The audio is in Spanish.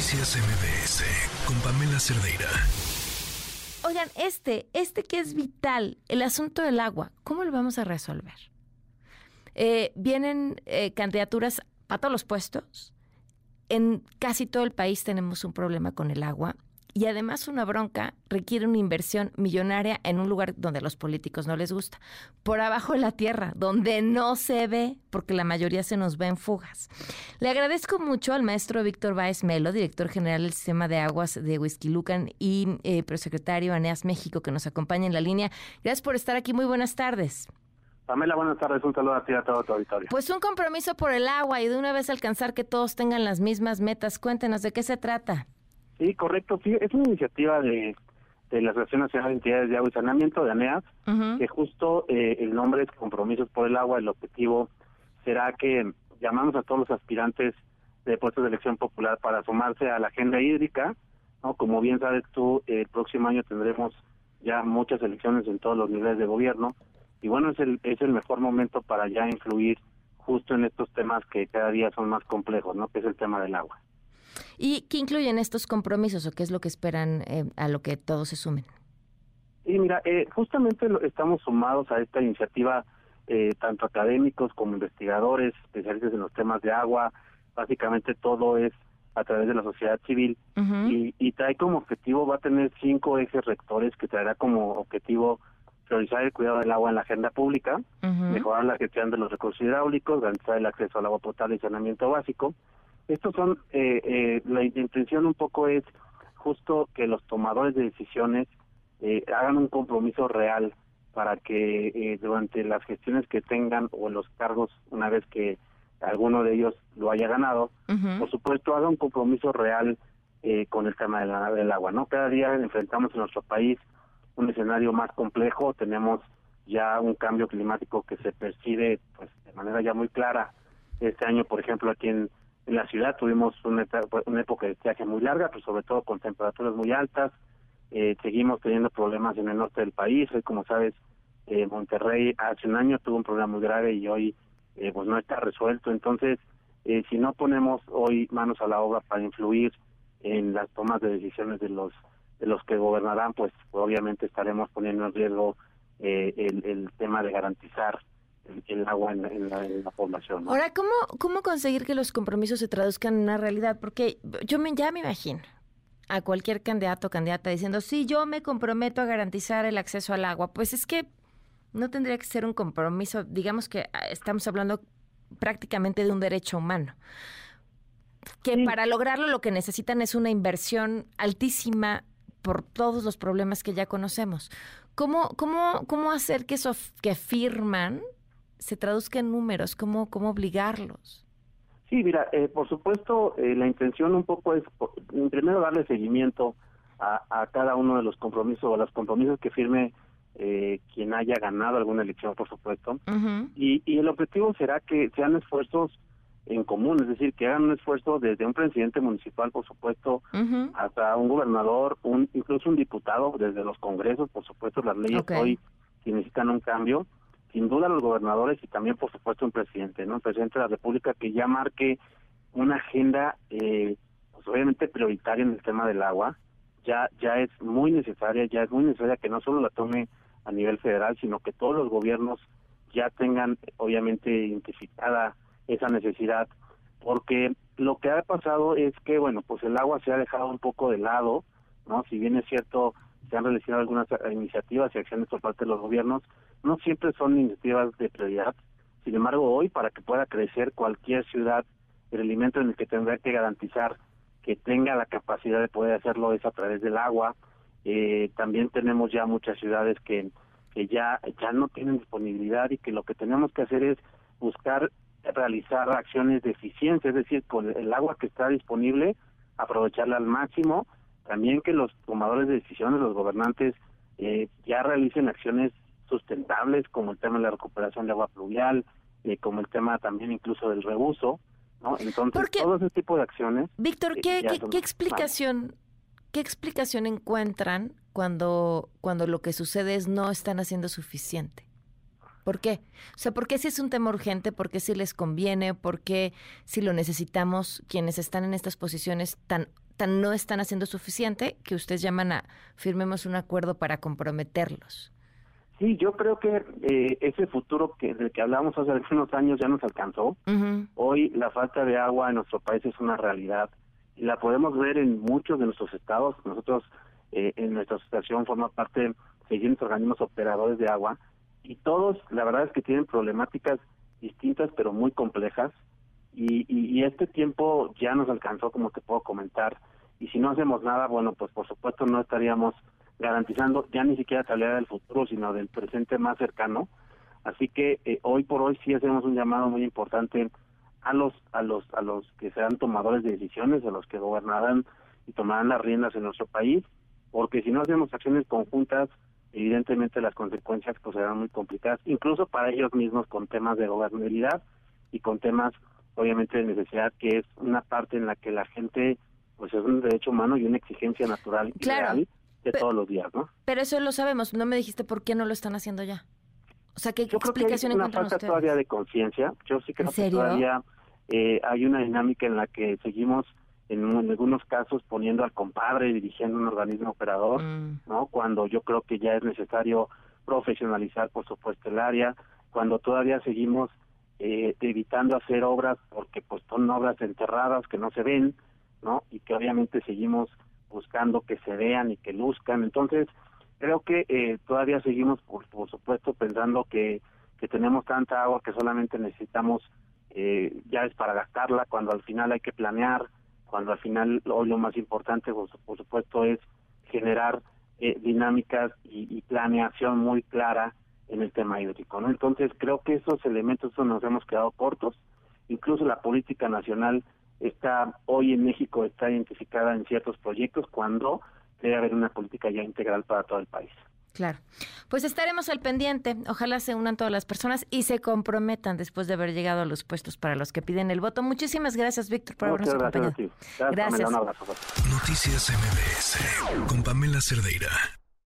Noticias MBS con Pamela Cerdeira. Oigan, este, este que es vital, el asunto del agua, ¿cómo lo vamos a resolver? Eh, vienen eh, candidaturas para todos los puestos. En casi todo el país tenemos un problema con el agua y además una bronca requiere una inversión millonaria en un lugar donde a los políticos no les gusta, por abajo de la tierra, donde no se ve, porque la mayoría se nos ve en fugas. Le agradezco mucho al maestro Víctor Báez Melo, director general del Sistema de Aguas de Huizquilucan y eh, prosecretario ANEAS México, que nos acompaña en la línea. Gracias por estar aquí. Muy buenas tardes. Pamela, buenas tardes. Un saludo a ti y a todo tu auditorio. Pues un compromiso por el agua y de una vez alcanzar que todos tengan las mismas metas. Cuéntenos de qué se trata. Sí, correcto. Sí, es una iniciativa de, de la Asociación Nacional de Entidades de Agua y Saneamiento, de ANEAS, que justo eh, el nombre es Compromisos por el Agua. El objetivo será que llamamos a todos los aspirantes de puestos de elección popular para sumarse a la agenda hídrica. ¿no? Como bien sabes tú, el próximo año tendremos ya muchas elecciones en todos los niveles de gobierno. Y bueno, es el, es el mejor momento para ya influir justo en estos temas que cada día son más complejos, ¿no? que es el tema del agua. ¿Y qué incluyen estos compromisos o qué es lo que esperan eh, a lo que todos se sumen? Sí, mira, eh, justamente estamos sumados a esta iniciativa, eh, tanto académicos como investigadores, especialistas en los temas de agua, básicamente todo es a través de la sociedad civil. Y, y, trae como objetivo, va a tener cinco ejes rectores que traerá como objetivo priorizar el cuidado del agua en la agenda pública, mejorar la gestión de los recursos hidráulicos, garantizar el acceso al agua potable y saneamiento básico, estos son, eh, eh, la intención un poco es justo que los tomadores de decisiones eh, hagan un compromiso real para que eh, durante las gestiones que tengan o los cargos, una vez que alguno de ellos lo haya ganado, por supuesto haga un compromiso real eh, con el tema de la, del agua. no Cada día enfrentamos en nuestro país un escenario más complejo, tenemos ya un cambio climático que se percibe pues de manera ya muy clara. Este año, por ejemplo, aquí en en la ciudad tuvimos una, una época de estiaje muy larga, pero sobre todo con temperaturas muy altas. Eh, seguimos teniendo problemas en el norte del país. Hoy, como sabes, eh, Monterrey hace un año tuvo un problema muy grave y hoy eh, pues no está resuelto. Entonces, eh, si no ponemos hoy manos a la obra para influir en las tomas de decisiones de los de los que gobernarán, pues obviamente estaremos poniendo en riesgo eh, el, el tema de garantizar el agua en, la, población. Ahora, ¿cómo, ¿cómo conseguir que los compromisos se traduzcan en una realidad? Porque yo me, ya me imagino a cualquier candidato o candidata diciendo, sí, yo me comprometo a garantizar el acceso al agua. Pues es que no tendría que ser un compromiso, digamos que ah, estamos hablando prácticamente de un derecho humano. Que para lograrlo lo que necesitan es una inversión altísima por todos los problemas que ya conocemos. ¿Cómo, cómo, cómo hacer que eso que firman se traduzca en números? ¿Cómo, cómo obligarlos? Sí, mira, eh, por supuesto, eh, la intención un poco es, primero, darle seguimiento a, a, cada uno de los compromisos o los compromisos que firme eh, quien haya ganado alguna elección, por supuesto. y, y el objetivo será que sean esfuerzos en común, es decir, que hagan un esfuerzo desde un presidente municipal, por supuesto, hasta un gobernador, un incluso un diputado, desde los congresos, por supuesto, las leyes hoy que necesitan un cambio, sin duda los gobernadores y también por supuesto un presidente, ¿no? Un presidente de la República que ya marque una agenda eh, pues obviamente prioritaria en el tema del agua, ya ya es muy necesaria, ya es muy necesaria que no solo la tome a nivel federal, sino que todos los gobiernos ya tengan obviamente identificada esa necesidad, porque lo que ha pasado es que bueno, pues el agua se ha dejado un poco de lado, ¿no? Si bien es cierto se han realizado algunas iniciativas y acciones por parte de los gobiernos, no siempre son iniciativas de prioridad. Sin embargo, hoy, para que pueda crecer cualquier ciudad, el alimento en el que tendrá que garantizar que tenga la capacidad de poder hacerlo es a través del agua. Eh, también tenemos ya muchas ciudades que, que ya, ya no tienen disponibilidad y que lo que tenemos que hacer es buscar realizar acciones de eficiencia, es decir, con el agua que está disponible, aprovecharla al máximo. También que los tomadores de decisiones, los gobernantes, eh, ya realicen acciones sustentables, como el tema de la recuperación de agua pluvial, eh, como el tema también incluso del reuso, ¿no? Entonces, todo ese tipo de acciones... Víctor, eh, ¿qué, ¿qué, explicación, ¿qué explicación encuentran cuando, cuando lo que sucede es no están haciendo suficiente? ¿Por qué? O sea, ¿por qué si es un tema urgente? ¿Por qué si les conviene? ¿Por qué si lo necesitamos quienes están en estas posiciones tan no están haciendo suficiente que ustedes llaman a firmemos un acuerdo para comprometerlos. Sí, yo creo que eh, ese futuro que del que hablamos hace algunos años ya nos alcanzó. Hoy la falta de agua en nuestro país es una realidad y la podemos ver en muchos de nuestros estados. Nosotros eh, en nuestra asociación forma parte de siguientes organismos operadores de agua y todos, la verdad es que tienen problemáticas distintas pero muy complejas y, y, este tiempo ya nos alcanzó, como te puedo comentar, y si no hacemos nada, bueno, pues por supuesto no estaríamos garantizando ya ni siquiera calidad del futuro, sino del presente más cercano. Así que eh, hoy por hoy sí hacemos un llamado muy importante a los a los a los que sean tomadores de decisiones, a los que gobernarán y tomarán las riendas en nuestro país, porque si no hacemos acciones conjuntas, evidentemente las consecuencias pues serán muy complicadas, incluso para ellos mismos con temas de gobernabilidad y con temas obviamente de necesidad que es una parte en la que la gente pues es un derecho humano y una exigencia natural y real de todos los días, ¿no? Pero eso lo sabemos, no me dijiste por qué no lo están haciendo ya. O sea, ¿qué Yo explicación creo que hay una falta todavía de conciencia. Yo sí creo que todavía eh, hay una dinámica en la que seguimos en, algunos casos poniendo al compadre dirigiendo un organismo operador, mm. ¿no? Cuando yo creo que ya es necesario profesionalizar, por supuesto, el área, cuando todavía seguimos eh, evitando hacer obras porque pues son obras enterradas que no se ven, ¿no? Y que obviamente seguimos buscando que se vean y que luzcan. Entonces, creo que eh, todavía seguimos, por, por supuesto, pensando que, que tenemos tanta agua que solamente necesitamos eh, ya es para gastarla, cuando al final hay que planear, cuando al final hoy lo más importante, por, supuesto, es generar eh, dinámicas y, y, planeación muy clara en el tema hídrico. ¿no? Entonces, creo que esos elementos nos hemos quedado cortos. Incluso la política nacional está hoy en México está identificada en ciertos proyectos cuando debe haber una política ya integral para todo el país. Claro. Pues estaremos al pendiente. Ojalá se unan todas las personas y se comprometan después de haber llegado a los puestos para los que piden el voto. Muchísimas gracias, Víctor, por habernos acompañado. Gracias. gracias. Noticias MBS con Pamela Cerdeira.